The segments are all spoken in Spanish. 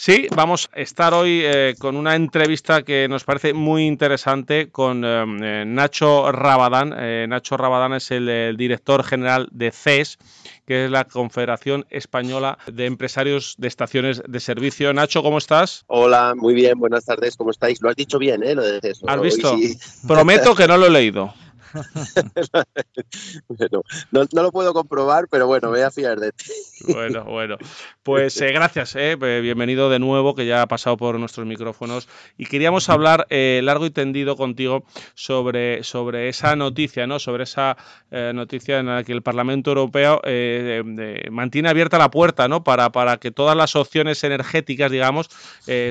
Sí, vamos a estar hoy eh, con una entrevista que nos parece muy interesante con eh, Nacho Rabadán. Eh, Nacho Rabadán es el, director general de CES, que es la Confederación Española de Empresarios de Estaciones de Servicio. Nacho, ¿cómo estás? Hola, muy bien, buenas tardes, ¿cómo estáis? Lo has dicho bien, ¿eh? Lo de CES. ¿Has visto? Prometo que no lo he leído. No, lo puedo comprobar, pero bueno, voy a fiar de ti. bueno, bueno. Pues eh, gracias, eh, bienvenido de nuevo, que ya ha pasado por nuestros micrófonos. Y queríamos hablar eh, largo y tendido contigo sobre, sobre esa noticia, ¿no? Sobre esa noticia en la que el Parlamento Europeo mantiene abierta la puerta, ¿no? Para, para que todas las opciones energéticas, digamos,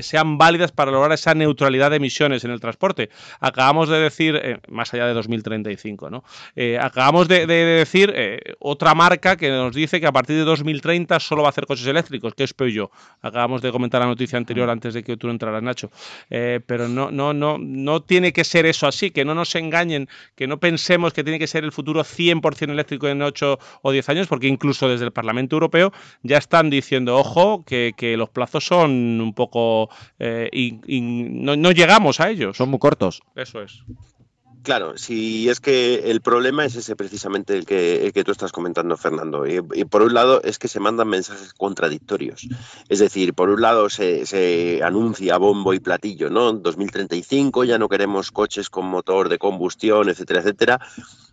sean válidas para lograr esa neutralidad de emisiones en el transporte. Acabamos de decir, más allá de 2030 ¿no? Eh, acabamos de, decir eh, otra marca que nos dice que a partir de 2030 solo va a hacer coches eléctricos, que es Peugeot. Acabamos de comentar la noticia anterior antes de que tú entraras, Nacho. Eh, pero no, no, no, no tiene que ser eso así, que no nos engañen, que no pensemos que tiene que ser el futuro 100% eléctrico en 8 o 10 años, porque incluso desde el Parlamento Europeo ya están diciendo, ojo, que, los plazos son un poco... y, no, no llegamos a ellos. Son muy cortos. Eso es. Claro, si es que el problema es ese precisamente el que, que tú estás comentando, Fernando. Y, por un lado es que se mandan mensajes contradictorios. Es decir, por un lado se, se anuncia bombo y platillo, ¿no? 2035 ya no queremos coches con motor de combustión, etcétera, etcétera.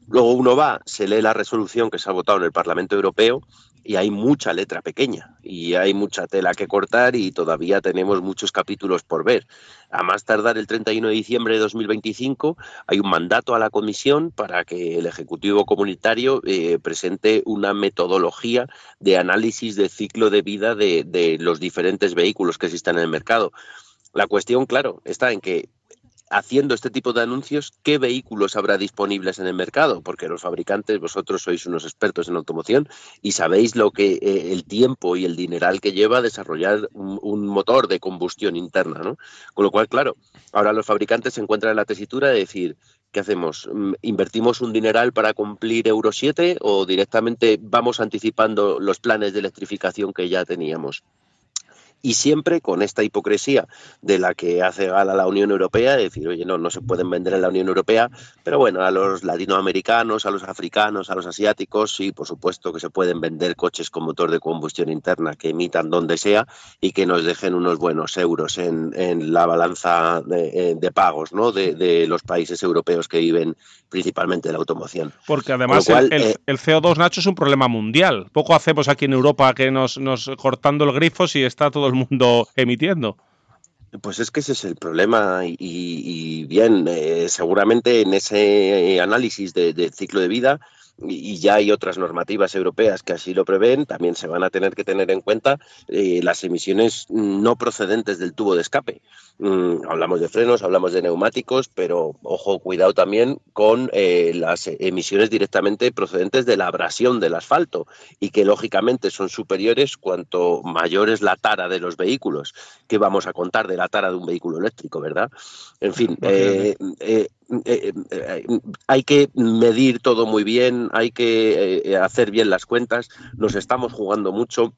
Luego uno va, se lee la resolución que se ha votado en el Parlamento Europeo y hay mucha letra pequeña y hay mucha tela que cortar y todavía tenemos muchos capítulos por ver. A más tardar el 31 de diciembre de 2025 hay un mandato a la Comisión para que el Ejecutivo Comunitario eh, presente una metodología de análisis de ciclo de vida de, de los diferentes vehículos que existen en el mercado. La cuestión, claro, está en que haciendo este tipo de anuncios, ¿qué vehículos habrá disponibles en el mercado? Porque los fabricantes, vosotros sois unos expertos en automoción y sabéis lo que eh, el tiempo y el dineral que lleva desarrollar un, motor de combustión interna, ¿no? Con lo cual, claro, ahora los fabricantes se encuentran en la tesitura de decir, ¿qué hacemos? Mm, ¿Invertimos un dineral para cumplir Euro 7 o directamente vamos anticipando los planes de electrificación que ya teníamos? Y siempre con esta hipocresía de la que hace gala la Unión Europea, de decir, oye, no, no se pueden vender en la Unión Europea, pero bueno, a los latinoamericanos, a los africanos, a los asiáticos, sí, por supuesto que se pueden vender coches con motor de combustión interna que emitan donde sea y que nos dejen unos buenos euros en, la balanza de, eh, pagos ¿no? De, los países europeos que viven principalmente de la automoción. Porque además el, eh, el, CO2, Nacho, es un problema mundial. Poco hacemos aquí en Europa que nos, nos cortando el grifo si está todo el mundo emitiendo. Pues es que ese es el problema y, bien, eh, seguramente en ese análisis de, ciclo de vida y ya hay otras normativas europeas que así lo prevén, también se van a tener que tener en cuenta eh, las emisiones no procedentes del tubo de escape. Mm, hablamos de frenos, hablamos de neumáticos, pero ojo, cuidado también con eh, las emisiones directamente procedentes de la abrasión del asfalto y que lógicamente son superiores cuanto mayor es la tara de los vehículos. que vamos a contar de la tara de un vehículo eléctrico, verdad? En fin, eh, eh, eh, hay que medir todo muy bien, hay que eh, hacer bien las cuentas, nos estamos jugando mucho.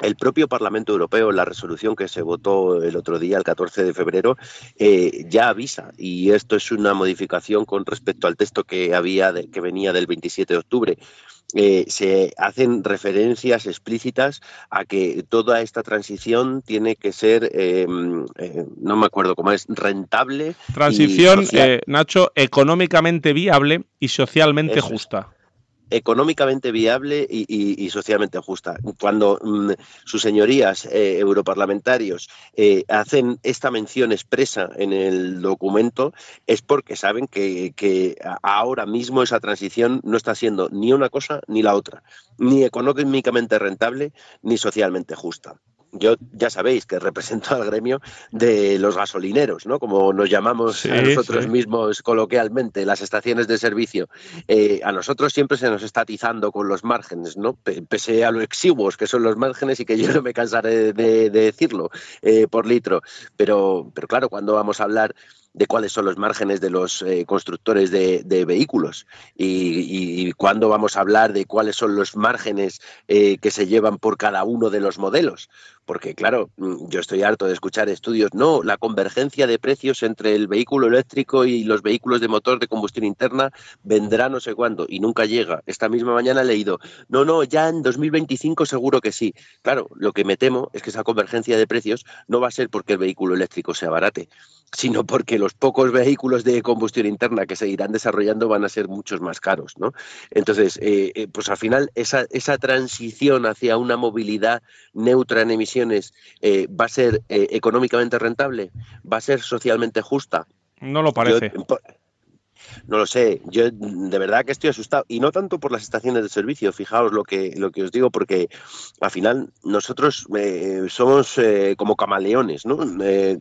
El propio Parlamento Europeo, en la resolución que se votó el otro día, el 14 de febrero, ya avisa, y esto es una modificación con respecto al texto que había que venía del 27 de octubre. Eh, se hacen referencias explícitas a que toda esta transición tiene que ser, em, eh, no me acuerdo cómo es, rentable. Transición, eh, Nacho, económicamente viable y socialmente justa económicamente viable y, socialmente justa. Cuando mm, sus señorías eh, europarlamentarios eh, hacen esta mención expresa en el documento es porque saben que, que ahora mismo esa transición no está siendo ni una cosa ni la otra, ni económicamente rentable ni socialmente justa yo ya sabéis que represento al gremio de los gasolineros, ¿no? Como nos llamamos a nosotros mismos coloquialmente, las estaciones de servicio. Eh, a nosotros siempre se nos está atizando con los márgenes, ¿no? Pese a lo exiguos que son los márgenes y que yo no me cansaré de, decirlo eh, por litro. Pero, pero claro, cuando vamos a hablar de cuáles son los márgenes de los eh, constructores de, vehículos y, cuándo vamos a hablar de cuáles son los márgenes que se llevan por cada uno de los modelos porque claro, mm, yo estoy harto de escuchar estudios, no, la convergencia de precios entre el vehículo eléctrico y los vehículos de motor de combustión interna vendrá no sé cuándo y nunca llega. Esta misma mañana he leído, no, no, ya en 2025 seguro que sí. Claro, lo que me temo es que esa convergencia de precios no va a ser porque el vehículo eléctrico sea barate, sino porque los pocos vehículos de combustión interna que se irán desarrollando van a ser muchos más caros, ¿no? Entonces, eh, eh, pues al final esa, esa transición hacia una movilidad neutra en eh, va a ser económicamente rentable, va a ser socialmente justa. No lo parece. No lo sé, yo de verdad que estoy asustado y no tanto por las estaciones de servicio, fijaos lo que, lo que os digo, porque al final nosotros eh, somos eh, como camaleones, ¿no? Eh,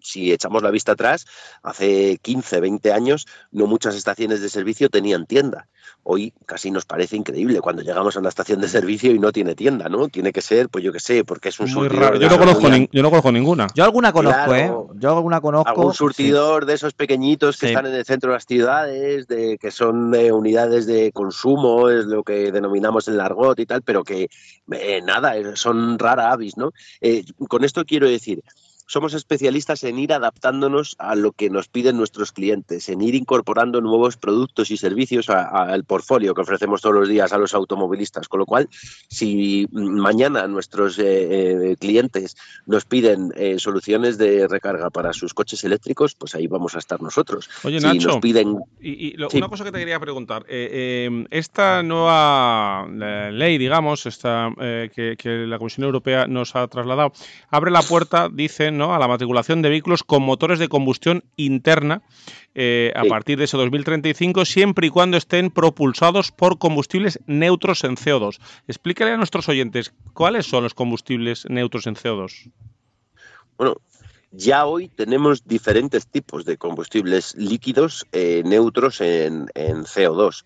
si echamos la vista atrás, hace 15, 20 años no muchas estaciones de servicio tenían tienda. Hoy casi nos parece increíble cuando llegamos a una estación de servicio y no tiene tienda, ¿no? Tiene que ser, pues yo qué sé, porque es un Muy raro. Yo no, conozco yo no conozco ninguna. Yo alguna conozco, ¿eh? Yo alguna conozco. Algún surtidor de esos pequeñitos que están en el centro de ciudades, de, que son de unidades de consumo, es lo que denominamos el argot y tal, pero que eh, nada, son rara avis, ¿no? Eh, con esto quiero decir, somos especialistas en ir adaptándonos a lo que nos piden nuestros clientes, en ir incorporando nuevos productos y servicios al portfolio que ofrecemos todos los días a los automovilistas. Con lo cual, si mañana nuestros eh, eh, clientes nos piden eh, soluciones de recarga para sus coches eléctricos, pues ahí vamos a estar nosotros. Oye, Nacho, piden... y, una cosa que te quería preguntar. esta nueva ley, digamos, esta, que, que la Comisión Europea nos ha trasladado, abre la puerta, dicen, a la matriculación de vehículos con motores de combustión interna eh, a partir de ese 2035, siempre y cuando estén propulsados por combustibles neutros en CO2. Explícale a nuestros oyentes cuáles son los combustibles neutros en CO2. Bueno, ya hoy tenemos diferentes tipos de combustibles líquidos eh, neutros en, CO2.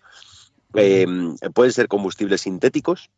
Eh, pueden ser combustibles sintéticos,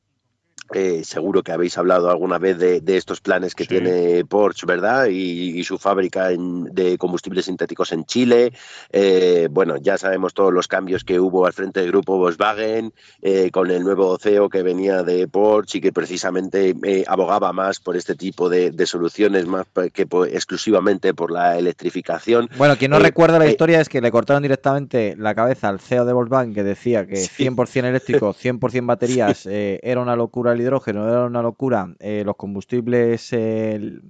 eh, seguro que habéis hablado alguna vez de, estos planes que tiene Porsche, ¿verdad? Y, su fábrica de combustibles sintéticos en Chile. Eh, bueno, ya sabemos todos los cambios que hubo al frente del grupo Volkswagen, eh, con el nuevo CEO que venía de Porsche y que precisamente abogaba más por este tipo de, soluciones, más que exclusivamente por la electrificación. Bueno, quien no recuerda la historia es que le cortaron directamente la cabeza al CEO de Volkswagen que decía que 100% eléctrico, 100% baterías era una locura el hidrógeno era una locura. Eh, los combustibles, el,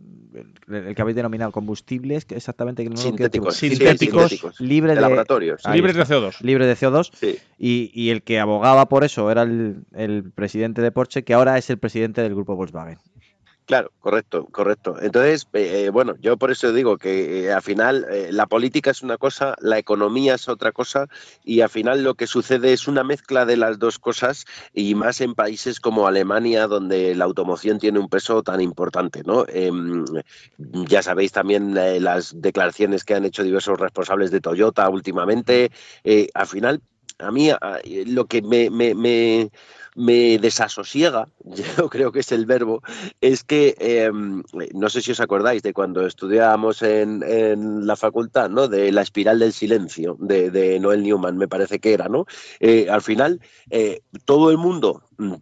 que habéis denominado combustibles, exactamente que sintéticos, sintéticos, libres de, laboratorios, libres de CO2, libres de CO2. Y, y, el que abogaba por eso era el, el presidente de Porsche, que ahora es el presidente del grupo Volkswagen. Claro, correcto, correcto. Entonces, eh, bueno, yo por eso digo que eh, al final eh, la política es una cosa, la economía es otra cosa y al final lo que sucede es una mezcla de las dos cosas y más en países como Alemania donde la automoción tiene un peso tan importante, ¿no? Em, ya sabéis también las declaraciones que han hecho diversos responsables de Toyota últimamente. al final, a mí lo que me me desasosiega, yo creo que es el verbo, es que em, no sé si os acordáis de cuando estudiábamos en, la facultad, ¿no? De la espiral del silencio de, Noel Newman, me parece que era, ¿no? Eh, al final, eh, todo el mundo mm,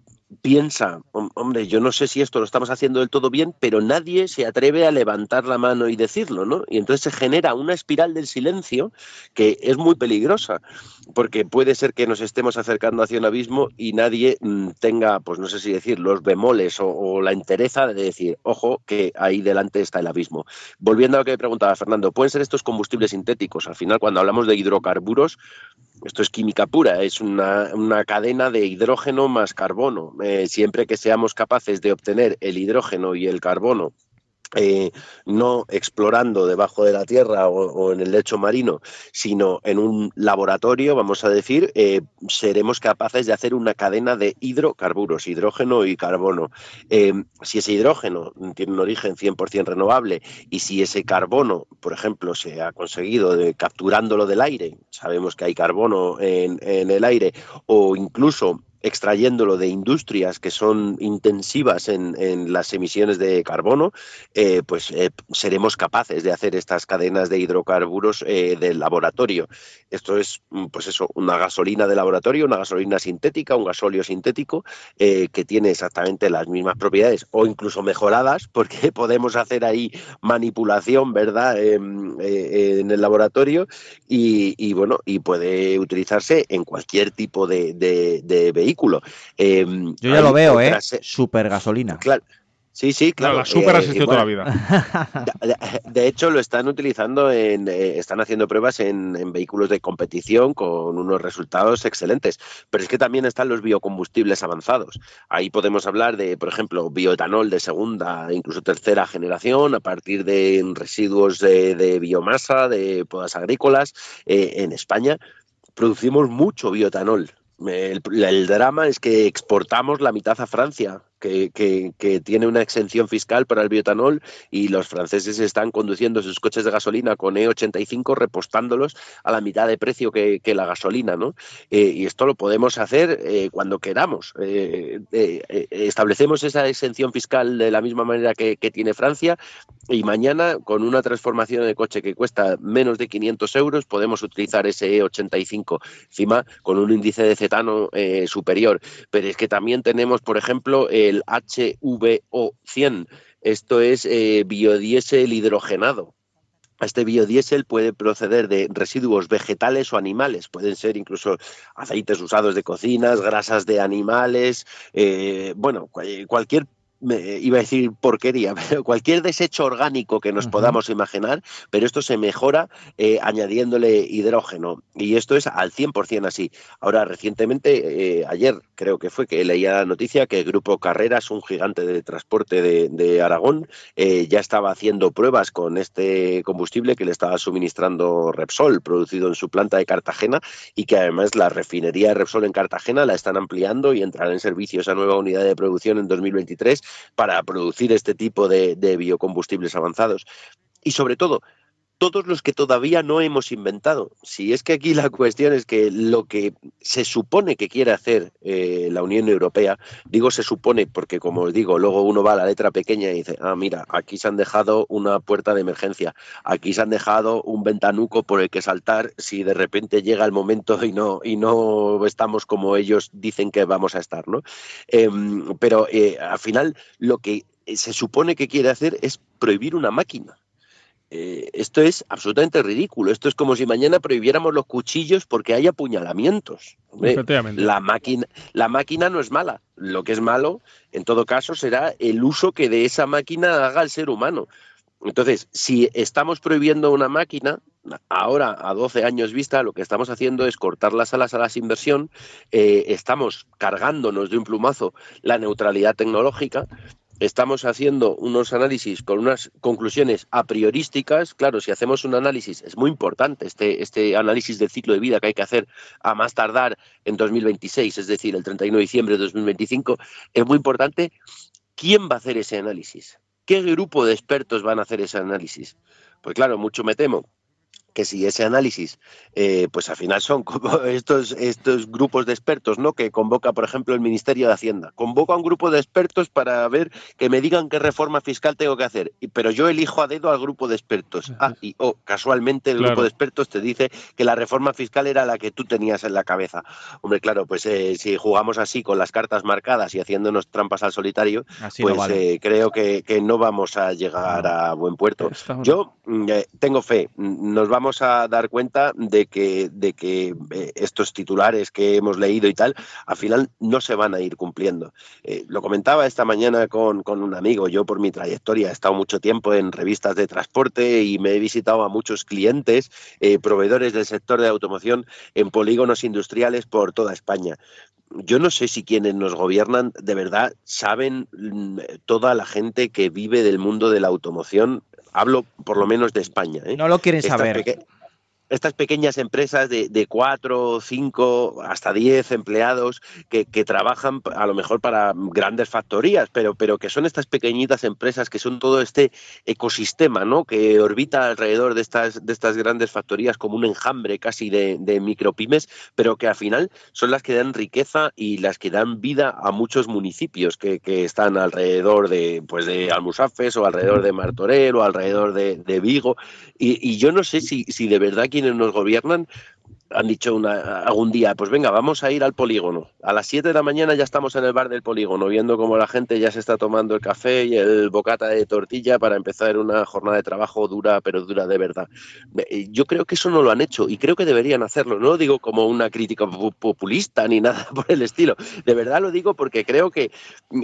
piensa, hombre, yo no sé si esto lo estamos haciendo del todo bien, pero nadie se atreve a levantar la mano y decirlo, ¿no? Y entonces se genera una espiral del silencio que es muy peligrosa, porque puede ser que nos estemos acercando hacia un abismo y nadie mm, tenga, pues no sé si decir, los bemoles o, la entereza de decir, ojo, que ahí delante está el abismo. Volviendo a lo que preguntaba Fernando, ¿pueden ser estos combustibles sintéticos? Al final, cuando hablamos de hidrocarburos, esto es química pura, es una, cadena de hidrógeno más carbono. Eh, siempre que seamos capaces de obtener el hidrógeno y el carbono eh, no explorando debajo de la tierra o, en el lecho marino, sino en un laboratorio, vamos a decir, eh, seremos capaces de hacer una cadena de hidrocarburos, hidrógeno y carbono. Eh, si ese hidrógeno tiene un origen 100% renovable y si ese carbono, por ejemplo, se ha conseguido capturándolo del aire, sabemos que hay carbono en el aire, o incluso extrayéndolo de industrias que son intensivas en, las emisiones de carbono, eh, pues eh, seremos capaces de hacer estas cadenas de hidrocarburos eh, del laboratorio. Esto es, mm, pues eso, una gasolina de laboratorio, una gasolina sintética, un gasóleo sintético que tiene exactamente las mismas propiedades o incluso mejoradas, porque podemos hacer ahí manipulación, ¿verdad?, en, el laboratorio y, bueno, y puede utilizarse en cualquier tipo de, de vehículo. Em, Yo ya lo veo, ¿eh? Super gasolina. Claro. Sí, sí, claro. la super ha eh, toda la vida. De, hecho, lo están utilizando en, eh, están haciendo pruebas en, vehículos de competición con unos resultados excelentes. Pero es que también están los biocombustibles avanzados. Ahí podemos hablar de, por ejemplo, bioetanol de segunda, incluso tercera generación, a partir de residuos de, biomasa, de podas agrícolas. Eh, en España producimos mucho bioetanol. El, drama es que exportamos la mitad a Francia que, tiene una exención fiscal para el bioetanol y los franceses están conduciendo sus coches de gasolina con E85 repostándolos a la mitad de precio que, la gasolina, ¿no? Eh, y esto lo podemos hacer eh, cuando queramos. Eh, establecemos esa exención fiscal de la misma manera que, tiene Francia y mañana con una transformación de coche que cuesta menos de 500 euros podemos utilizar ese E85 encima con un índice de cetano superior. Pero es que también tenemos, por ejemplo, el HVO100. Esto es eh, biodiesel hidrogenado. Este biodiesel puede proceder de residuos vegetales o animales, pueden ser incluso aceites usados de cocinas, grasas de animales, eh, bueno, cualquier iba a decir porquería, pero cualquier desecho orgánico que nos podamos imaginar, pero esto se mejora eh, añadiéndole hidrógeno. Y esto es al 100% así. Ahora, recientemente, eh, ayer creo que fue que leía la noticia que el Grupo Carreras, un gigante de transporte de, Aragón, eh, ya estaba haciendo pruebas con este combustible que le estaba suministrando Repsol, producido en su planta de Cartagena, y que además la refinería de Repsol en Cartagena la están ampliando y entrará en servicio esa nueva unidad de producción en 2023 para producir este tipo de, biocombustibles avanzados. Y sobre todo, todos los que todavía no hemos inventado. Si es que aquí la cuestión es que lo que se supone que quiere hacer eh, la Unión Europea, digo se supone porque como os digo, luego uno va a la letra pequeña y dice, ah, mira, aquí se han dejado una puerta de emergencia, aquí se han dejado un ventanuco por el que saltar si de repente llega el momento y no, y no estamos como ellos dicen que vamos a estar, ¿no? Em, pero eh, al final lo que se supone que quiere hacer es prohibir una máquina eh, esto es absolutamente ridículo. Esto es como si mañana prohibiéramos los cuchillos porque hay apuñalamientos. la, máquina, la máquina no es mala. Lo que es malo, en todo caso, será el uso que de esa máquina haga el ser humano. Entonces, si estamos prohibiendo una máquina, ahora a 12 años vista, lo que estamos haciendo es cortar las alas a la inversión, eh, estamos cargándonos de un plumazo la neutralidad tecnológica estamos haciendo unos análisis con unas conclusiones a priorísticas. Claro, si hacemos un análisis, es muy importante este, este análisis del ciclo de vida que hay que hacer a más tardar en 2026, es decir, el 31 de diciembre de 2025, es muy importante quién va a hacer ese análisis. ¿Qué grupo de expertos van a hacer ese análisis? Pues claro, mucho me temo que si ese análisis, eh, pues al final son como estos, estos grupos de expertos, ¿no? Que convoca, por ejemplo, el Ministerio de Hacienda. Convoca a un grupo de expertos para ver que me digan qué reforma fiscal tengo que hacer. Pero yo elijo a dedo al grupo de expertos. Ah, y oh, casualmente el grupo de expertos te dice que la reforma fiscal era la que tú tenías en la cabeza. Hombre, claro, pues eh, si jugamos así con las cartas marcadas y haciéndonos trampas al solitario, pues eh, creo que, no vamos a llegar a buen puerto. Yo mm, tengo fe, nos vamos a dar cuenta de que, de que eh, estos titulares que hemos leído y tal, al final no se van a ir cumpliendo. Eh, lo comentaba esta mañana con, un amigo, yo por mi trayectoria he estado mucho tiempo en revistas de transporte y me he visitado a muchos clientes, eh, proveedores del sector de automoción en polígonos industriales por toda España yo no sé si quienes nos gobiernan de verdad saben mm, toda la gente que vive del mundo de la automoción Hablo por lo menos de España. ¿eh? No lo quieren saber. Estas pequeñas empresas de, de cuatro, cinco, hasta diez empleados que, trabajan a lo mejor para grandes factorías, pero, pero que son estas pequeñitas empresas que son todo este ecosistema ¿no? que orbita alrededor de estas, de estas grandes factorías como un enjambre casi de, de micropymes, pero que al final son las que dan riqueza y las que dan vida a muchos municipios que, están alrededor de, pues de Almusafes o alrededor de Martorell o alrededor de, Vigo. Y, y, yo no sé si, si de verdad quienes nos gobiernan han dicho una, algún día, pues venga, vamos a ir al polígono. A las 7 de la mañana ya estamos en el bar del polígono, viendo cómo la gente ya se está tomando el café y el bocata de tortilla para empezar una jornada de trabajo dura, pero dura de verdad. Eh, yo creo que eso no lo han hecho y creo que deberían hacerlo. No lo digo como una crítica populista ni nada por el estilo. De verdad lo digo porque creo que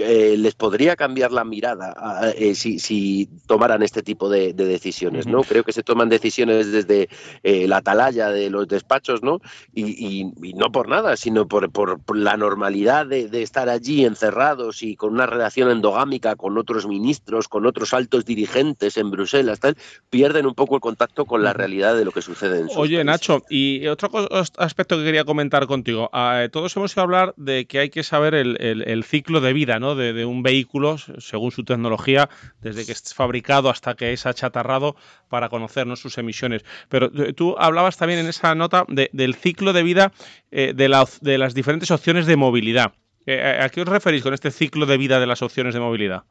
eh, les podría cambiar la mirada eh, si, tomaran este tipo de, decisiones. ¿no? Creo que se toman decisiones desde la atalaya de los despachos ¿no? Y, no por nada, sino por, la normalidad de, estar allí encerrados y con una relación endogámica con otros ministros, con otros altos dirigentes en Bruselas, tal, pierden un poco el contacto con la realidad de lo que sucede en sus Oye, Nacho, y otro aspecto que quería comentar contigo. Ah, todos hemos ido a hablar de que hay que saber el, ciclo de vida ¿no? de, un vehículo, según su tecnología, desde que es fabricado hasta que es achatarrado, para conocer sus emisiones. Pero eh, tú hablabas también en esa nota de del ciclo de vida eh, de, las diferentes opciones de movilidad. Eh, ¿A qué os referís con este ciclo de vida de las opciones de movilidad?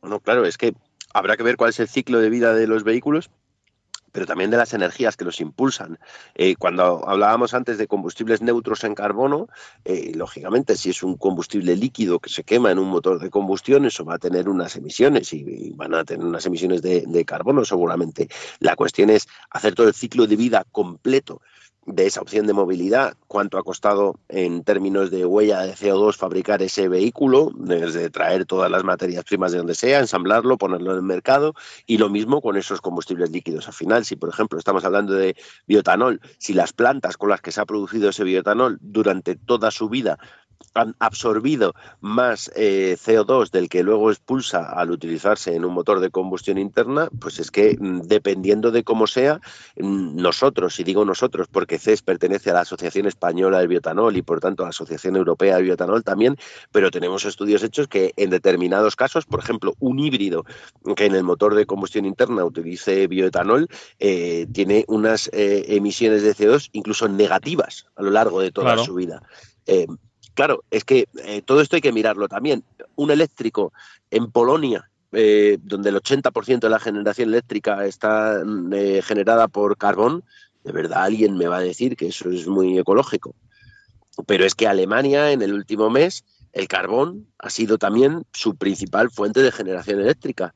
Bueno, claro, es que habrá que ver cuál es el ciclo de vida de los vehículos pero también de las energías que los impulsan. Eh, cuando hablábamos antes de combustibles neutros en carbono, lógicamente si es un combustible líquido que se quema en un motor de combustión, eso va a tener unas emisiones y, van a tener unas emisiones de carbono seguramente. La cuestión es hacer todo el ciclo de vida completo de esa opción de movilidad, cuánto ha costado en términos de huella de CO2 fabricar ese vehículo, desde traer todas las materias primas de donde sea, ensamblarlo, ponerlo en el mercado, y lo mismo con esos combustibles líquidos. Al final, si por ejemplo estamos hablando de biotanol, si las plantas con las que se ha producido ese biotanol durante toda su vida han absorbido más eh, CO2 del que luego expulsa al utilizarse en un motor de combustión interna, pues es que mm, dependiendo de cómo sea, mm, nosotros, y digo nosotros porque CES pertenece a la Asociación Española del Biotanol y por tanto a la Asociación Europea del Biotanol también, pero tenemos estudios hechos que en determinados casos, por ejemplo, un híbrido que en el motor de combustión interna utilice bioetanol, eh, tiene unas eh, emisiones de CO2 incluso negativas a lo largo de toda su vida. Claro, es que eh, todo esto hay que mirarlo también. Un eléctrico en Polonia, eh, donde el 80% de la generación eléctrica está mm, eh, generada por carbón, de verdad alguien me va a decir que eso es muy ecológico. Pero es que Alemania en el último mes, el carbón ha sido también su principal fuente de generación eléctrica.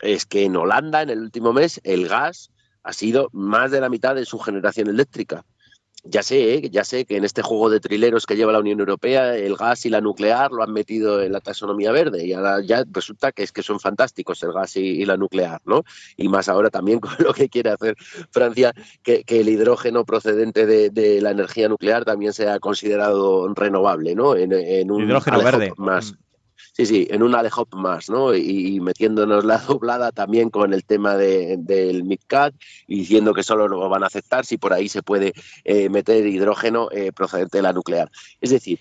Es que en Holanda en el último mes el gas ha sido más de la mitad de su generación eléctrica ya sé, ¿eh? ya sé que en este juego de trileros que lleva la Unión Europea, el gas y la nuclear lo han metido en la taxonomía verde y ahora ya resulta que es que son fantásticos el gas y, la nuclear, ¿no? Y más ahora también con lo que quiere hacer Francia, que, el hidrógeno procedente de, la energía nuclear también sea considerado renovable, ¿no? En, un hidrógeno verde. Más. Sí, sí, en un Alehop más, ¿no? Y, metiéndonos la doblada también con el tema del MidCat y diciendo que solo lo van a aceptar si por ahí se puede eh, meter hidrógeno eh, procedente de la nuclear. Es decir,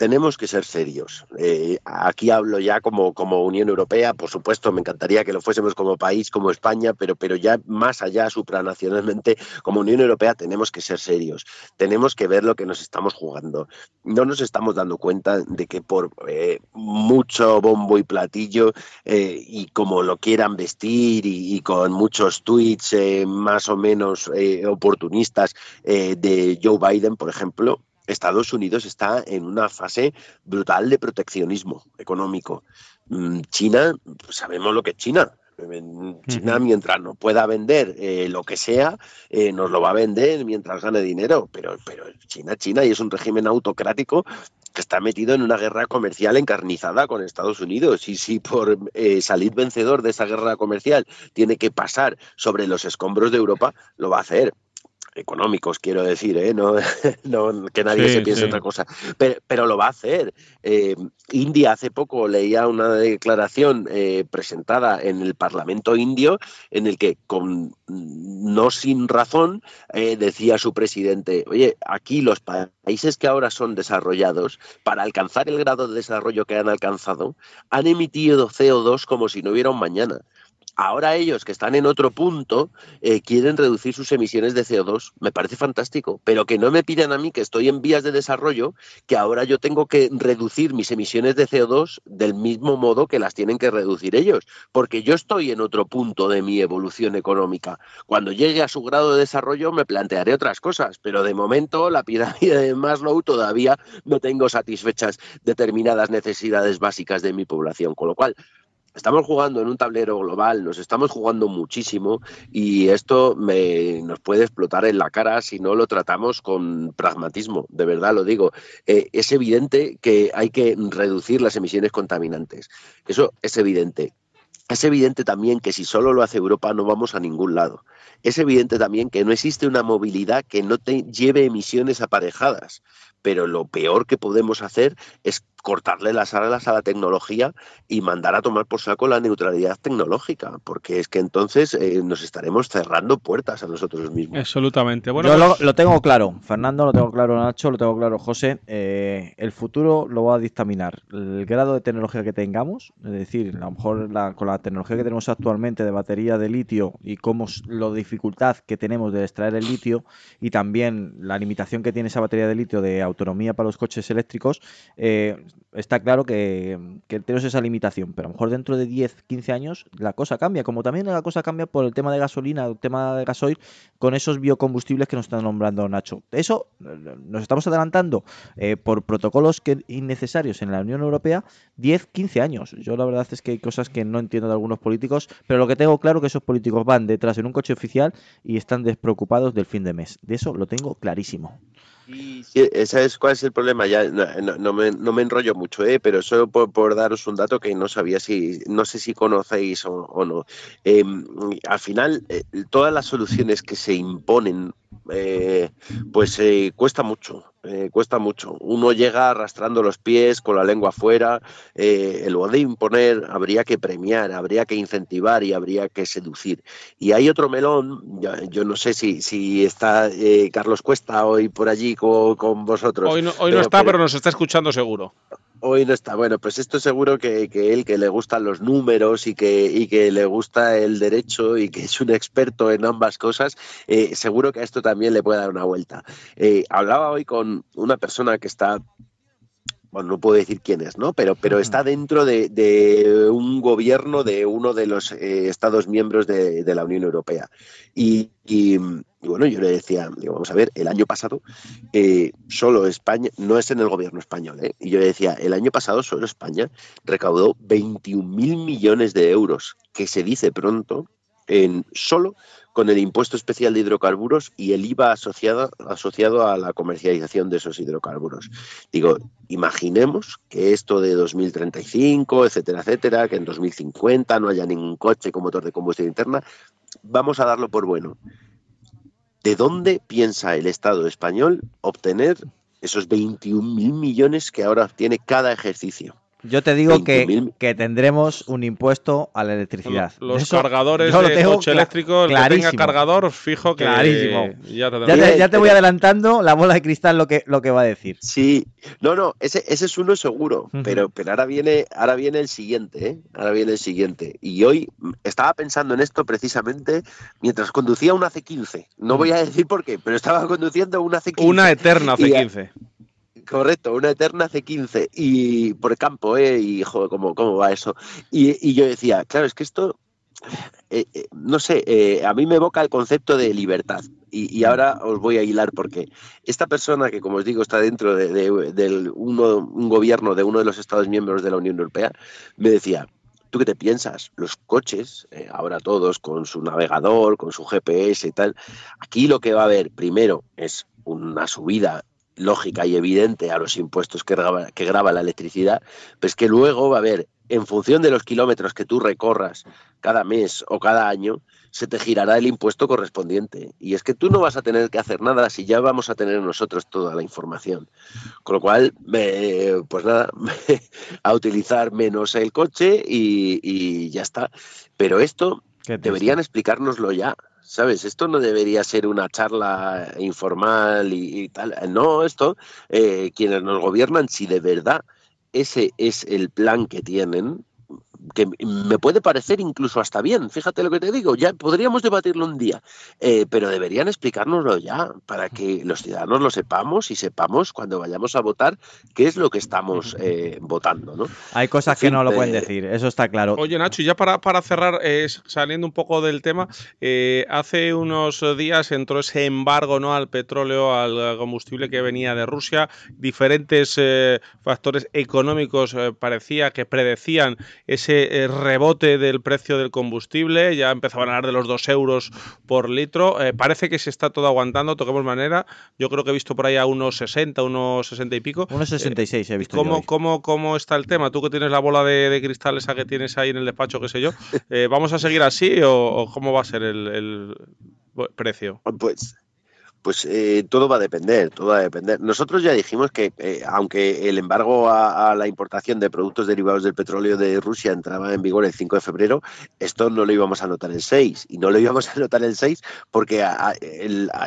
tenemos que ser serios. Eh, aquí hablo ya como, como Unión Europea, por supuesto, me encantaría que lo fuésemos como país, como España, pero, pero ya más allá, supranacionalmente, como Unión Europea tenemos que ser serios. Tenemos que ver lo que nos estamos jugando. No nos estamos dando cuenta de que por eh, mucho bombo y platillo eh, y como lo quieran vestir y, con muchos tweets más o menos oportunistas de Joe Biden, por ejemplo, Estados Unidos está en una fase brutal de proteccionismo económico. Mm, China, pues sabemos lo que es China. China, mientras no pueda vender eh, lo que sea, eh, nos lo va a vender mientras gane dinero. Pero, pero China, China, y es un régimen autocrático que está metido en una guerra comercial encarnizada con Estados Unidos. Y si por eh, salir vencedor de esa guerra comercial tiene que pasar sobre los escombros de Europa, lo va a hacer económicos, quiero decir, ¿eh? no, que nadie se piense otra cosa, pero, lo va a hacer. Eh, India hace poco leía una declaración eh, presentada en el Parlamento indio en el que, con no sin razón, decía su presidente, oye, aquí los países que ahora son desarrollados, para alcanzar el grado de desarrollo que han alcanzado, han emitido CO2 como si no hubiera un mañana. Ahora ellos que están en otro punto eh, quieren reducir sus emisiones de CO2. Me parece fantástico, pero que no me pidan a mí que estoy en vías de desarrollo, que ahora yo tengo que reducir mis emisiones de CO2 del mismo modo que las tienen que reducir ellos, porque yo estoy en otro punto de mi evolución económica. Cuando llegue a su grado de desarrollo me plantearé otras cosas, pero de momento la pirámide de Maslow todavía no tengo satisfechas determinadas necesidades básicas de mi población, con lo cual estamos jugando en un tablero global, nos estamos jugando muchísimo y esto me, nos puede explotar en la cara si no lo tratamos con pragmatismo, de verdad lo digo. Eh, es evidente que hay que reducir las emisiones contaminantes, eso es evidente. Es evidente también que si solo lo hace Europa no vamos a ningún lado. Es evidente también que no existe una movilidad que no te lleve emisiones aparejadas pero lo peor que podemos hacer es cortarle las alas a la tecnología y mandar a tomar por saco la neutralidad tecnológica, porque es que entonces eh, nos estaremos cerrando puertas a nosotros mismos. Absolutamente. Bueno, Yo pues lo, tengo claro, Fernando, lo tengo claro, Nacho, lo tengo claro, José. Eh, el futuro lo va a dictaminar el grado de tecnología que tengamos, es decir, a lo mejor con la tecnología que tenemos actualmente de batería de litio y cómo la dificultad que tenemos de extraer el litio y también la limitación que tiene esa batería de litio de autonomía para los coches eléctricos, eh, está claro que, tenemos esa limitación, pero a lo mejor dentro de 10, 15 años la cosa cambia, como también la cosa cambia por el tema de gasolina, el tema de gasoil, con esos biocombustibles que nos están nombrando Nacho. Eso nos estamos adelantando eh, por protocolos innecesarios en la Unión Europea 10, 15 años. Yo la verdad es que hay cosas que no entiendo de algunos políticos, pero lo que tengo claro es que esos políticos van detrás en un coche oficial y están despreocupados del fin de mes. De eso lo tengo clarísimo. Sí, ¿Sabes cuál es el problema? Ya no, me, no me, enrollo mucho, ¿eh? pero solo por, daros un dato que no sabía si, no sé si conocéis o, no. Em, al final, eh, todas las soluciones que se imponen, eh, pues eh, cuesta mucho. Eh, cuesta mucho. Uno llega arrastrando los pies con la lengua afuera. Eh, en lugar de imponer, habría que premiar, habría que incentivar y habría que seducir. Y hay otro melón, yo, no sé si, si está eh, Carlos Cuesta hoy por allí con, vosotros. Hoy no, hoy no está, pero nos está escuchando seguro. Hoy no está. Bueno, pues esto seguro que, él, que le gustan los números y que, y que le gusta el derecho y que es un experto en ambas cosas, eh, seguro que a esto también le puede dar una vuelta. Eh, hablaba hoy con una persona que está bueno, no puedo decir quién es, ¿no? Pero, pero está dentro de, un gobierno de uno de los eh, Estados miembros de, la Unión Europea. Y, bueno, yo le decía, digo, vamos a ver, el año pasado eh, solo España, no es en el gobierno español, ¿eh? y yo le decía, el año pasado solo España recaudó 21 mil millones de euros, que se dice pronto, en solo con el impuesto especial de hidrocarburos y el IVA asociado, a la comercialización de esos hidrocarburos. Digo, imaginemos que esto de 2035, etcétera, etcétera, que en 2050 no haya ningún coche con motor de combustión interna, vamos a darlo por bueno. ¿De dónde piensa el Estado español obtener esos 21 mil millones que ahora obtiene cada ejercicio? Yo te digo que, que, tendremos un impuesto a la electricidad. Los, cargadores de coche eléctrico, el que tenga cargador, fijo que clarísimo. Ya, te, ya, te, voy adelantando la bola de cristal lo que, lo que va a decir. Sí, no, no, ese, ese es uno seguro, pero, pero ahora viene, ahora viene el siguiente, ¿eh? Ahora viene el siguiente. Y hoy estaba pensando en esto precisamente mientras conducía una C15. No voy a decir por qué, pero estaba conduciendo una C15. Una eterna C15. Correcto, una eterna C15 y por campo, ¿eh? Y joder, ¿cómo, cómo va eso? Y, yo decía, claro, es que esto, eh, eh, no sé, eh, a mí me evoca el concepto de libertad. Y, ahora os voy a hilar porque esta persona que, como os digo, está dentro de, uno, un gobierno de uno de los Estados miembros de la Unión Europea, me decía, ¿Tú qué te piensas? Los coches, ahora todos con su navegador, con su GPS y tal, aquí lo que va a haber primero es una subida lógica y evidente a los impuestos que graba, que graba la electricidad, pues que luego va a haber en función de los kilómetros que tú recorras cada mes o cada año, se te girará el impuesto correspondiente. Y es que tú no vas a tener que hacer nada si ya vamos a tener nosotros toda la información. Con lo cual, pues nada, a utilizar menos el coche y, ya está. Pero esto deberían explicárnoslo ya. ¿Sabes? Esto no debería ser una charla informal y, tal. No, esto, eh, quienes nos gobiernan, si de verdad ese es el plan que tienen, que me puede parecer incluso hasta bien, fíjate lo que te digo, ya podríamos debatirlo un día, eh, pero deberían explicárnoslo ya para que los ciudadanos lo sepamos y sepamos cuando vayamos a votar qué es lo que estamos eh, votando. ¿no? Hay cosas que no lo pueden eh, decir, eso está claro. Oye Nacho, y ya para, para cerrar, saliendo un poco del tema, hace unos días entró ese embargo ¿no? al petróleo, al combustible que venía de Rusia, diferentes factores económicos parecía que predecían ese eh, rebote del precio del combustible, ya empezaban a hablar de los 2 euros por litro. Eh, parece que se está todo aguantando, toquemos manera. Yo creo que he visto por ahí a unos 60, unos 60 y pico. Unos 66 he visto. ¿Cómo, cómo, ¿Cómo está el tema? Tú que tienes la bola de, cristal esa que tienes ahí en el despacho, qué sé yo. Eh, ¿Vamos a seguir así o, cómo va a ser el, el precio? Pues pues eh, todo va a depender, todo va a depender. Nosotros ya dijimos que eh, aunque el embargo a, la importación de productos derivados del petróleo de Rusia entraba en vigor el 5 de febrero, esto no lo íbamos a notar el 6. Y no lo íbamos a notar el 6 porque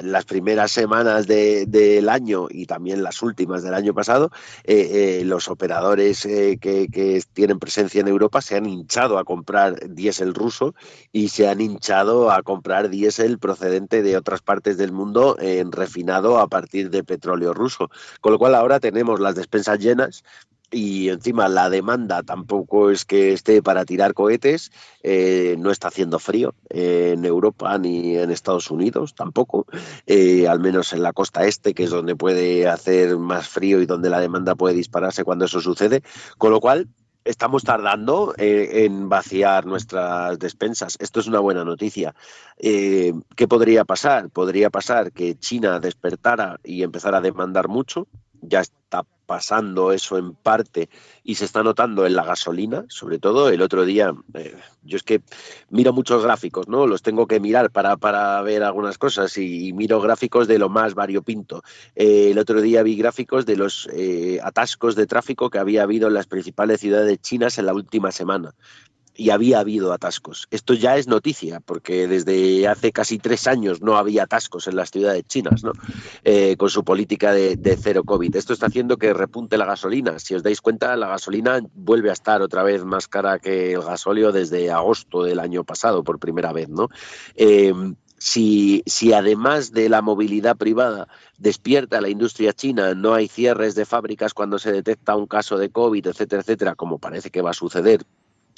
las primeras semanas del año y también las últimas del año pasado, eh, los operadores que, que, tienen presencia en Europa se han hinchado a comprar diésel ruso y se han hinchado a comprar diésel procedente de otras partes del mundo en refinado a partir de petróleo ruso. Con lo cual ahora tenemos las despensas llenas y encima la demanda tampoco es que esté para tirar cohetes, eh, no está haciendo frío en Europa ni en Estados Unidos tampoco, eh, al menos en la costa este, que es donde puede hacer más frío y donde la demanda puede dispararse cuando eso sucede, con lo cual estamos tardando eh, en vaciar nuestras despensas. Esto es una buena noticia. Eh, ¿Qué podría pasar? Podría pasar que China despertara y empezara a demandar mucho. Ya está pasando eso en parte y se está notando en la gasolina, sobre todo el otro día. Eh, yo es que miro muchos gráficos, ¿no? Los tengo que mirar para, para ver algunas cosas y, miro gráficos de lo más variopinto. Eh, el otro día vi gráficos de los eh, atascos de tráfico que había habido en las principales ciudades chinas en la última semana y había habido atascos. Esto ya es noticia, porque desde hace casi tres años no había atascos en las ciudades chinas, ¿no? Eh, con su política de, cero COVID. Esto está haciendo que repunte la gasolina. Si os dais cuenta, la gasolina vuelve a estar otra vez más cara que el gasóleo desde agosto del año pasado, por primera vez, ¿no? Eh, si, si, además de la movilidad privada despierta la industria china, no hay cierres de fábricas cuando se detecta un caso de COVID, etcétera, etcétera, como parece que va a suceder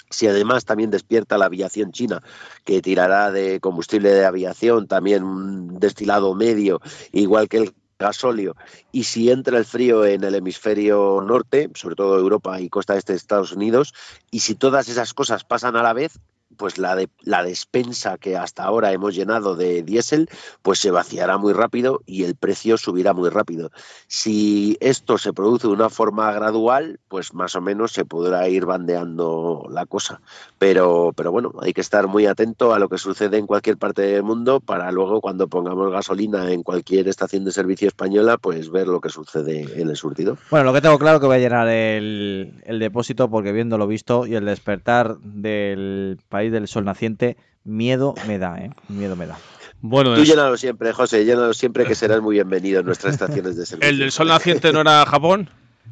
si además también despierta la aviación china, que tirará de combustible de aviación, también un destilado medio, igual que el gasóleo, y si entra el frío en el hemisferio norte, sobre todo Europa y costa este de Estados Unidos, y si todas esas cosas pasan a la vez, pues la, de, la despensa que hasta ahora hemos llenado de diésel, pues se vaciará muy rápido y el precio subirá muy rápido. Si esto se produce de una forma gradual, pues más o menos se podrá ir bandeando la cosa. Pero, pero bueno, hay que estar muy atento a lo que sucede en cualquier parte del mundo para luego cuando pongamos gasolina en cualquier estación de servicio española, pues ver lo que sucede en el surtido. Bueno, lo que tengo claro que voy a llenar el, el depósito porque viendo lo visto y el despertar del país del sol naciente, miedo me da, ¿eh? Miedo me da. Bueno, Tú llénalo siempre, José, llénalo siempre que serás muy bienvenido en nuestras estaciones de servicio. ¿El del sol naciente no era Japón?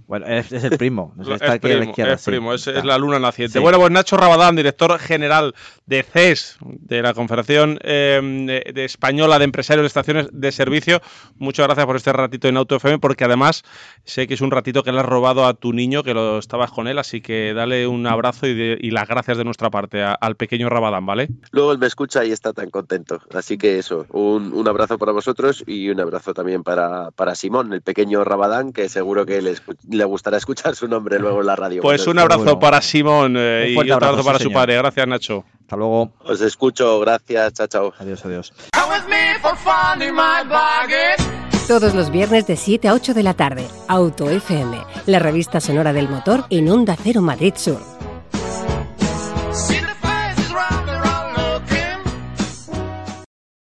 Bueno, es, el primo. es, primo, es, la luna naciente. Bueno, pues Nacho Rabadán, director general de CES, de la Confederación em, de, Española de Empresarios de Estaciones de Servicio. Muchas gracias por este ratito en Auto FM, porque además sé que es un ratito que le has robado a tu niño, que lo estabas con él, así que dale un abrazo y, las gracias de nuestra parte al pequeño Rabadán, ¿vale? Luego él me escucha y está tan contento. Así que eso, un, abrazo para vosotros y un abrazo también para, para Simón, el pequeño Rabadán, que seguro que le escucha le gustará escuchar su nombre luego en la radio. Pues un abrazo para Simón eh, y un abrazo, para su padre. Gracias, Nacho. Hasta luego. Os escucho, gracias, chao, chao. Adiós, adiós. Todos los viernes de 7 a 8 de la tarde, Auto FM, la revista sonora del motor en Onda Cero Madrid Sur.